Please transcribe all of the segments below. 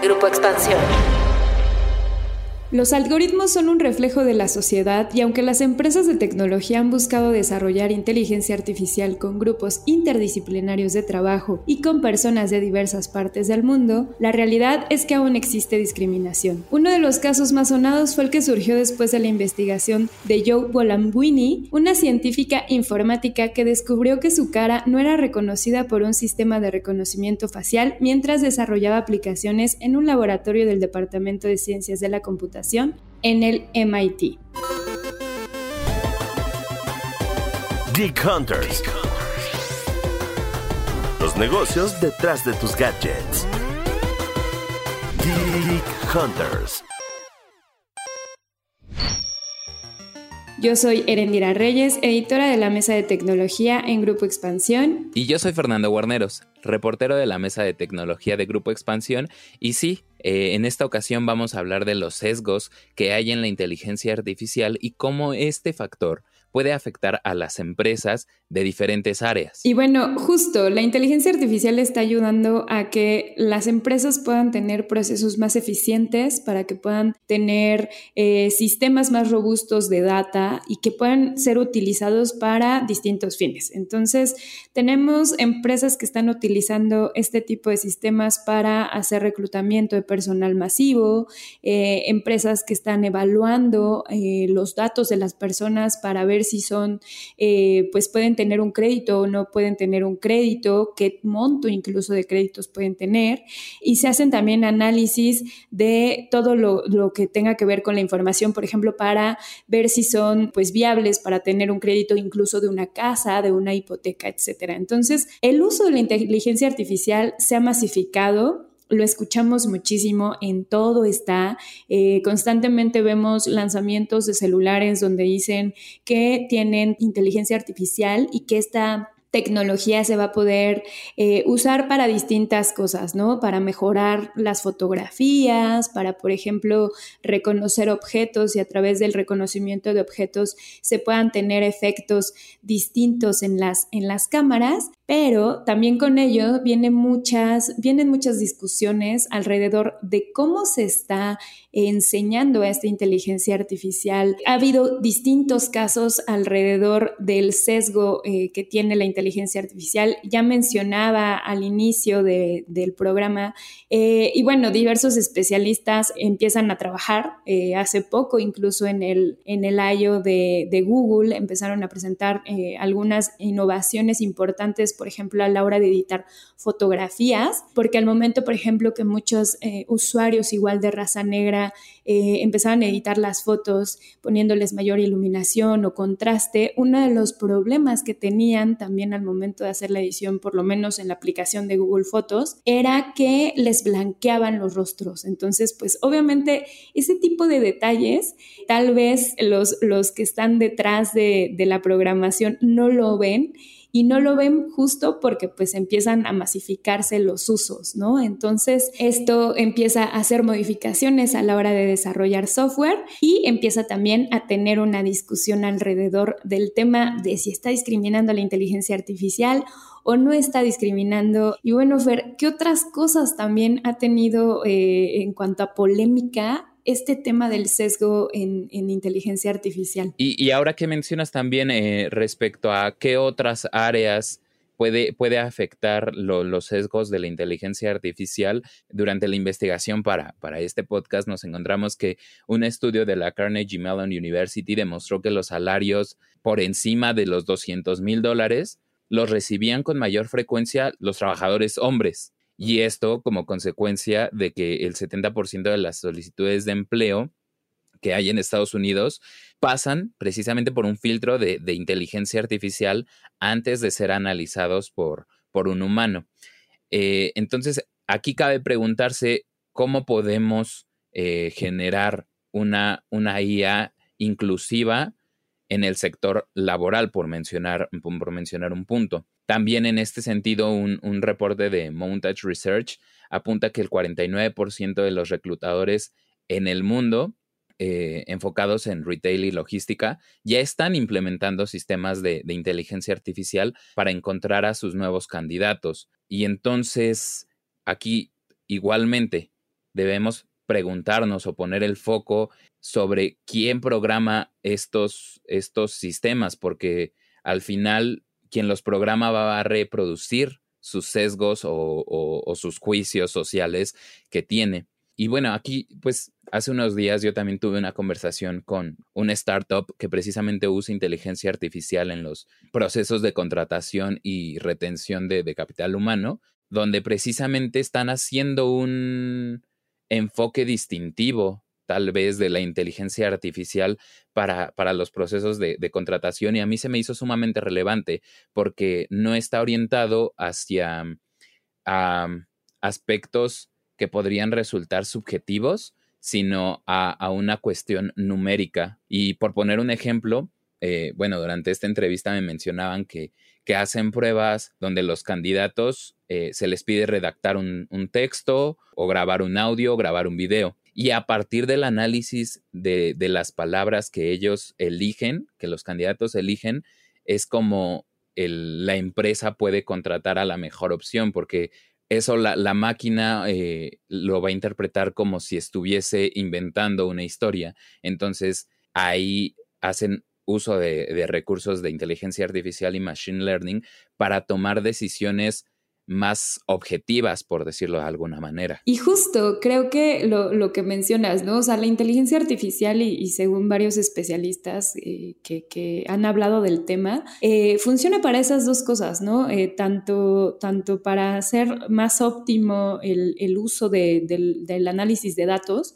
Grupo Expansión. Los algoritmos son un reflejo de la sociedad y aunque las empresas de tecnología han buscado desarrollar inteligencia artificial con grupos interdisciplinarios de trabajo y con personas de diversas partes del mundo, la realidad es que aún existe discriminación. Uno de los casos más sonados fue el que surgió después de la investigación de Joe Bolamwini, una científica informática que descubrió que su cara no era reconocida por un sistema de reconocimiento facial mientras desarrollaba aplicaciones en un laboratorio del Departamento de Ciencias de la Computación en el MIT. Geek Hunters. Los negocios detrás de tus gadgets. Geek Hunters. Yo soy Erendira Reyes, editora de la Mesa de Tecnología en Grupo Expansión. Y yo soy Fernando Guarneros, reportero de la Mesa de Tecnología de Grupo Expansión. Y sí, eh, en esta ocasión vamos a hablar de los sesgos que hay en la inteligencia artificial y cómo este factor puede afectar a las empresas de diferentes áreas. Y bueno, justo, la inteligencia artificial está ayudando a que las empresas puedan tener procesos más eficientes, para que puedan tener eh, sistemas más robustos de data y que puedan ser utilizados para distintos fines. Entonces, tenemos empresas que están utilizando este tipo de sistemas para hacer reclutamiento de personal masivo, eh, empresas que están evaluando eh, los datos de las personas para ver si son, pues pueden tener un crédito o no pueden tener un crédito, qué monto incluso de créditos pueden tener. Y se hacen también análisis de todo lo, que tenga que ver con la información, por ejemplo, para ver si son pues viables para tener un crédito incluso de una casa, de una hipoteca, etcétera. Entonces, el uso de la inteligencia artificial se ha masificado lo escuchamos muchísimo, en todo está. Eh, constantemente vemos lanzamientos de celulares donde dicen que tienen inteligencia artificial y que esta tecnología se va a poder eh, usar para distintas cosas, ¿no? Para mejorar las fotografías, para, por ejemplo, reconocer objetos y a través del reconocimiento de objetos se puedan tener efectos distintos en las, en las cámaras, pero también con ello vienen muchas, vienen muchas discusiones alrededor de cómo se está enseñando a esta inteligencia artificial. Ha habido distintos casos alrededor del sesgo eh, que tiene la inteligencia artificial. Ya mencionaba al inicio del programa eh, y bueno, diversos especialistas empiezan a trabajar. Eh, hace poco, incluso en el, en el I.O. De, de Google, empezaron a presentar algunas innovaciones importantes, por ejemplo, a la hora de editar fotografías, porque al momento, por ejemplo, que muchos usuarios igual de raza negra eh, empezaban a editar las fotos poniéndoles mayor iluminación o contraste, uno de los problemas que tenían también al momento de hacer la edición, por lo menos en la aplicación de Google Fotos, era que les blanqueaban los rostros. Entonces, pues obviamente ese tipo de detalles, tal vez los, los que están detrás de, de la programación no lo ven y no lo ven justo porque pues empiezan a masificarse los usos, ¿no? Entonces esto empieza a hacer modificaciones a la hora de desarrollar software y empieza también a tener una discusión alrededor del tema de si está discriminando la inteligencia artificial o no está discriminando. Y bueno, Fer, ¿qué otras cosas también ha tenido eh, en cuanto a polémica este tema del sesgo en, inteligencia artificial. Y, ahora que mencionas también eh, respecto a qué otras áreas puede, afectar los sesgos de la inteligencia artificial, durante la investigación para, para este podcast nos encontramos que un estudio de la Carnegie Mellon University demostró que los salarios por encima de los 200 mil dólares los recibían con mayor frecuencia los trabajadores hombres y esto como consecuencia de que el 70% de las solicitudes de empleo que hay en Estados Unidos pasan precisamente por un filtro de, inteligencia artificial antes de ser analizados por, por un humano. Eh, entonces, aquí cabe preguntarse cómo podemos eh, generar una, una IA inclusiva en el sector laboral, por mencionar, por mencionar un punto. También en este sentido, un, reporte de Montage Research apunta que el 49% de los reclutadores en el mundo eh, enfocados en retail y logística ya están implementando sistemas de, de, inteligencia artificial para encontrar a sus nuevos candidatos. Y entonces, aquí igualmente, debemos preguntarnos o poner el foco sobre quién programa estos, estos sistemas, porque al final quien los programa va a reproducir sus sesgos o, sus juicios sociales que tiene. Y bueno, aquí pues hace unos días yo también tuve una conversación con una startup que precisamente usa inteligencia artificial en los procesos de contratación y retención de capital humano, donde precisamente están haciendo un enfoque distintivo tal vez de la inteligencia artificial para, para los procesos de, contratación y a mí se me hizo sumamente relevante porque no está orientado hacia aspectos que podrían resultar subjetivos, sino a, una cuestión numérica. Y por poner un ejemplo, eh, bueno, durante esta entrevista me mencionaban que, que hacen pruebas donde los candidatos eh, se les pide redactar un, un, texto o grabar un audio o grabar un video y a partir del análisis de, las palabras que ellos eligen, que los candidatos eligen, es como la empresa puede contratar a la mejor opción, porque eso la, máquina eh, lo va a interpretar como si estuviese inventando una historia. Entonces, ahí hacen uso de recursos de inteligencia artificial y machine learning para tomar decisiones más objetivas, por decirlo de alguna manera. Y justo, creo que lo, que mencionas, ¿no? O sea, la inteligencia artificial y, según varios especialistas eh, que, han hablado del tema, eh, funciona para esas dos cosas, ¿no? Eh, tanto, tanto para hacer más óptimo el, uso del análisis de datos,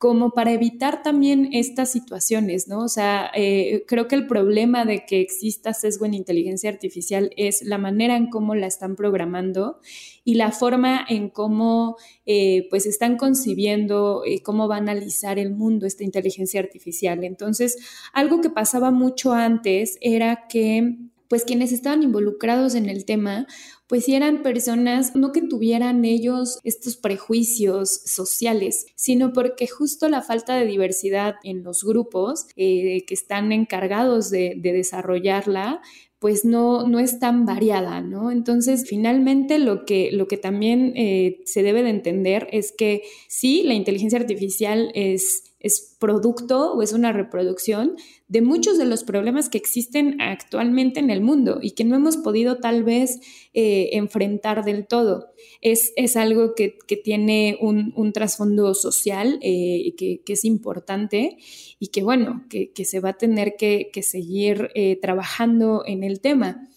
como para evitar también estas situaciones, ¿no? O sea, eh, creo que el problema de que exista sesgo en inteligencia artificial es la manera en cómo la están programando y la forma en cómo eh, pues están concibiendo eh, cómo va a analizar el mundo esta inteligencia artificial. Entonces, algo que pasaba mucho antes era que pues quienes estaban involucrados en el tema pues eran personas no que tuvieran ellos estos prejuicios sociales, sino porque justo la falta de diversidad en los grupos eh, que están encargados de, desarrollarla, pues no, no es tan variada, ¿no? Entonces, finalmente lo que, lo que también eh, se debe de entender es que sí, la inteligencia artificial es es producto o es una reproducción de muchos de los problemas que existen actualmente en el mundo y que no hemos podido tal vez eh, enfrentar del todo. Es, es algo que, tiene un, trasfondo social eh, que, es importante y que bueno, que, se va a tener que, seguir eh, trabajando en el tema.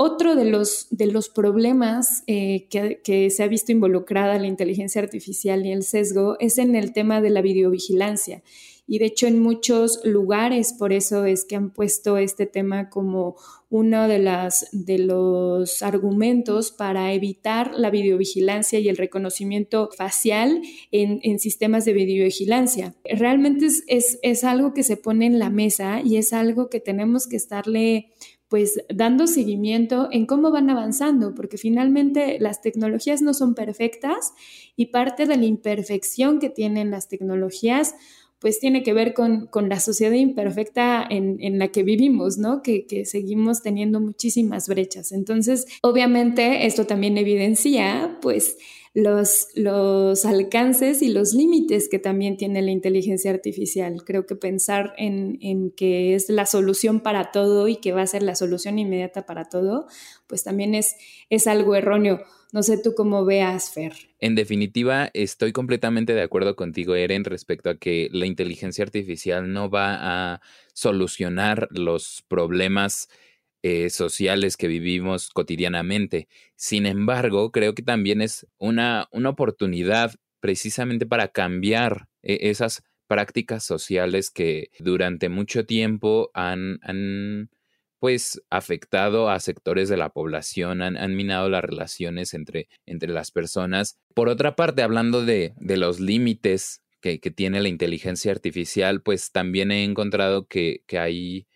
Otro de los, de los problemas eh, que, se ha visto involucrada la inteligencia artificial y el sesgo es en el tema de la videovigilancia. Y de hecho en muchos lugares por eso es que han puesto este tema como uno de, las, de los argumentos para evitar la videovigilancia y el reconocimiento facial en, sistemas de videovigilancia. Realmente es, es algo que se pone en la mesa y es algo que tenemos que estarle pues dando seguimiento en cómo van avanzando, porque finalmente las tecnologías no son perfectas y parte de la imperfección que tienen las tecnologías pues tiene que ver con, la sociedad imperfecta en, la que vivimos, ¿no? Que, que, seguimos teniendo muchísimas brechas. Entonces, obviamente, esto también evidencia, pues, los, los alcances y los límites que también tiene la inteligencia artificial. Creo que pensar en, en, que es la solución para todo y que va a ser la solución inmediata para todo, pues también es, es algo erróneo. No sé tú cómo veas, Fer. En definitiva, estoy completamente de acuerdo contigo, Eren, respecto a que la inteligencia artificial no va a solucionar los problemas eh, sociales que vivimos cotidianamente. Sin embargo, creo que también es una, una oportunidad precisamente para cambiar eh, esas prácticas sociales que durante mucho tiempo han, han pues afectado a sectores de la población, han, minado las relaciones entre, entre, las personas. Por otra parte, hablando de, de los límites que, que, tiene la inteligencia artificial, pues también he encontrado que, que hay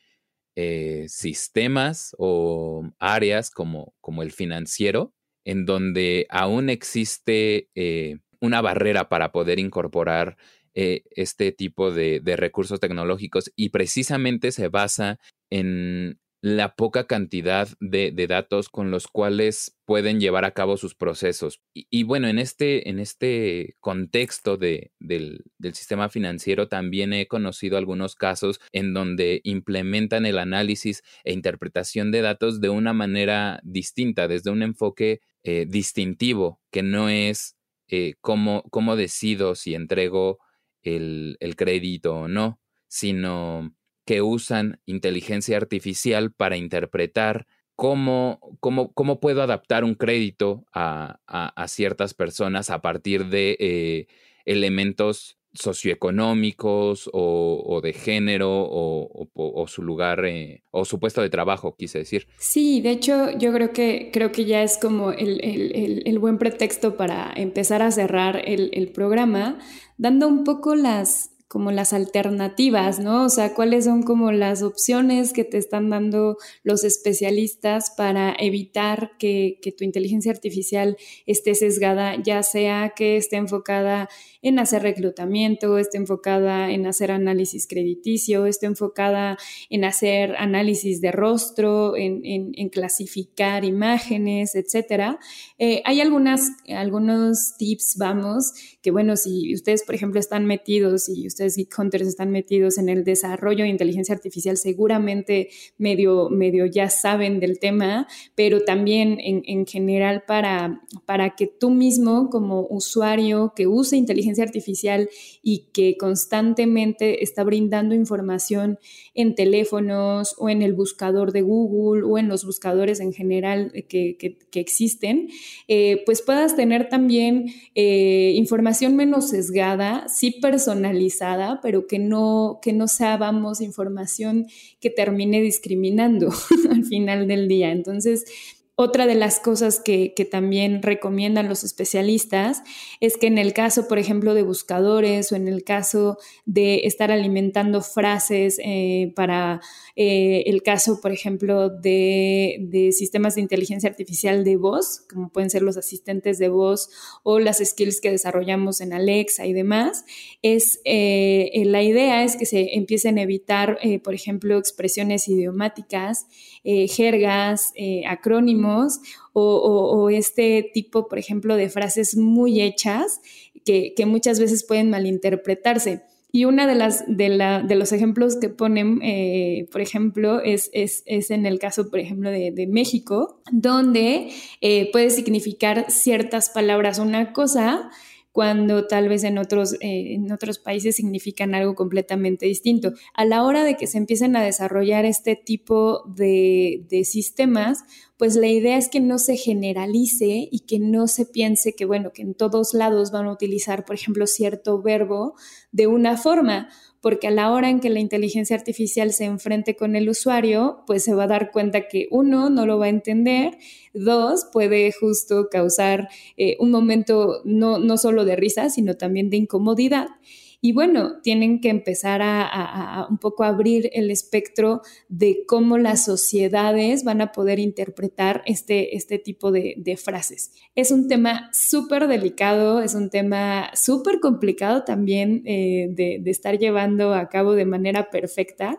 eh, sistemas o áreas como, como el financiero, en donde aún existe eh, una barrera para poder incorporar eh, este tipo de, recursos tecnológicos y precisamente se basa en, la poca cantidad de, datos con los cuales pueden llevar a cabo sus procesos. Y, bueno, en este, en este contexto de, del, sistema financiero también he conocido algunos casos en donde implementan el análisis e interpretación de datos de una manera distinta, desde un enfoque eh, distintivo, que no es eh, cómo, cómo, decido si entrego el, el crédito o no, sino que usan inteligencia artificial para interpretar cómo, cómo, cómo puedo adaptar un crédito a, a, ciertas personas a partir de eh, elementos socioeconómicos o, de género o, su lugar eh, o su puesto de trabajo, quise decir. Sí, de hecho yo creo que, creo que ya es como el, el, el buen pretexto para empezar a cerrar el, programa, dando un poco las, como las alternativas, ¿no? O sea, cuáles son como las opciones que te están dando los especialistas para evitar que, que tu inteligencia artificial esté sesgada, ya sea que esté enfocada en hacer reclutamiento, esté enfocada en hacer análisis crediticio, esté enfocada en hacer análisis de rostro, en, clasificar imágenes, etcétera. Eh, hay algunas, algunos tips, vamos, que bueno, si ustedes, por ejemplo, están metidos y ustedes Hunters están metidos en el desarrollo de inteligencia artificial, seguramente medio, medio ya saben del tema, pero también en, en general para, para que tú mismo como usuario que use inteligencia artificial y que constantemente está brindando información en teléfonos o en el buscador de Google o en los buscadores en general que, existen, eh, pues puedas tener también eh, información menos sesgada, sí personalizada, pero que no, que no sea, vamos, información que termine discriminando al final del día. Entonces, otra de las cosas que, también recomiendan los especialistas es que en el caso, por ejemplo, de buscadores o en el caso de estar alimentando frases eh, para eh, el caso, por ejemplo, de, sistemas de inteligencia artificial de voz, como pueden ser los asistentes de voz o las skills que desarrollamos en Alexa y demás, es eh, la idea es que se empiecen a evitar, por ejemplo, expresiones idiomáticas, jergas, acrónimos, o, este tipo, por ejemplo, de frases muy hechas que, muchas veces pueden malinterpretarse. Y uno de, las, de, los ejemplos que ponen, eh, por ejemplo, es, en el caso, por ejemplo, de, México, donde eh, puede significar ciertas palabras una cosa cuando tal vez en otros, eh, en otros países significan algo completamente distinto. A la hora de que se empiecen a desarrollar este tipo de, de sistemas, pues la idea es que no se generalice y que no se piense que, bueno, que en todos lados van a utilizar, por ejemplo, cierto verbo de una forma, porque a la hora en que la inteligencia artificial se enfrente con el usuario, pues se va a dar cuenta que uno, no lo va a entender, dos, puede justo causar eh, un momento no, no solo de risa, sino también de incomodidad. Y bueno, tienen que empezar a, un poco abrir el espectro de cómo las sociedades van a poder interpretar este, este tipo de, frases. Es un tema súper delicado, es un tema súper complicado también eh, de, de estar llevando a cabo de manera perfecta.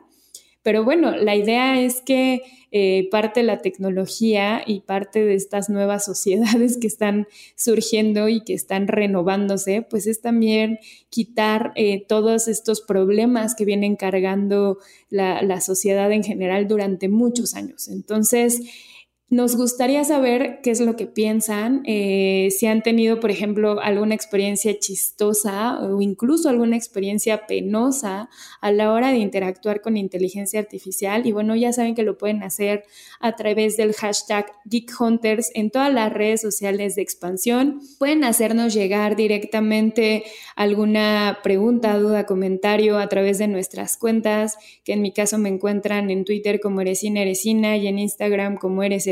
Pero bueno, la idea es que eh, parte de la tecnología y parte de estas nuevas sociedades que están surgiendo y que están renovándose, pues es también quitar eh, todos estos problemas que vienen cargando la, la sociedad en general durante muchos años. Entonces, nos gustaría saber qué es lo que piensan, eh, si han tenido, por ejemplo, alguna experiencia chistosa o incluso alguna experiencia penosa a la hora de interactuar con inteligencia artificial. Y bueno, ya saben que lo pueden hacer a través del hashtag GeekHunters en todas las redes sociales de expansión. Pueden hacernos llegar directamente alguna pregunta, duda, comentario a través de nuestras cuentas, que en mi caso me encuentran en Twitter como Eresina Eresina y en Instagram como Eres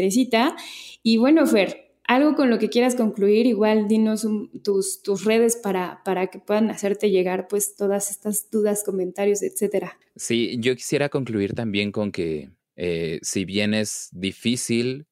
y bueno, Fer, algo con lo que quieras concluir, igual dinos tus, tus, redes para, para que puedan hacerte llegar pues todas estas dudas, comentarios, etcétera. Sí, yo quisiera concluir también con que eh, si bien es difícil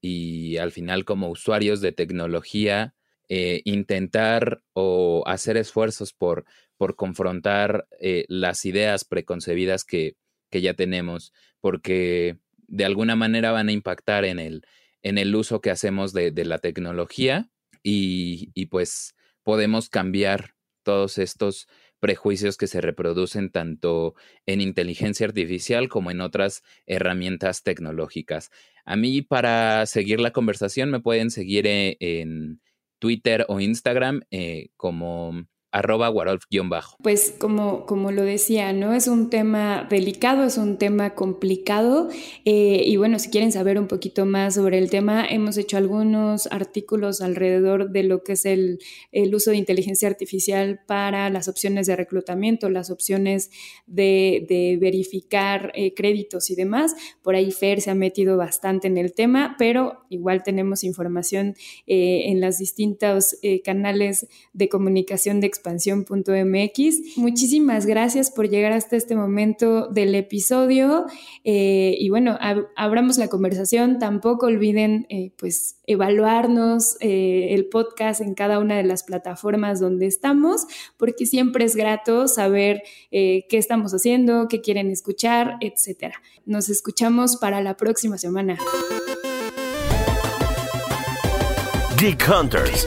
y al final como usuarios de tecnología, eh, intentar o hacer esfuerzos por, por confrontar eh, las ideas preconcebidas que, que ya tenemos, porque de alguna manera van a impactar en el, en el uso que hacemos de, la tecnología y, y, pues podemos cambiar todos estos prejuicios que se reproducen tanto en inteligencia artificial como en otras herramientas tecnológicas. A mí para seguir la conversación me pueden seguir eh, en Twitter o Instagram eh, como arroba Warolf-bajo. Pues como, como lo decía, ¿no? Es un tema delicado, es un tema complicado eh, y bueno, si quieren saber un poquito más sobre el tema, hemos hecho algunos artículos alrededor de lo que es el, uso de inteligencia artificial para las opciones de reclutamiento, las opciones de, verificar eh, créditos y demás. Por ahí Fer se ha metido bastante en el tema, pero igual tenemos información eh, en los distintos canales de comunicación de expansión.mx. Muchísimas gracias por llegar hasta este momento del episodio eh, y bueno, abramos la conversación. Tampoco olviden eh, pues evaluarnos eh, el podcast en cada una de las plataformas donde estamos, porque siempre es grato saber qué estamos haciendo, qué quieren escuchar, etcétera. Nos escuchamos para la próxima semana. Geek Hunters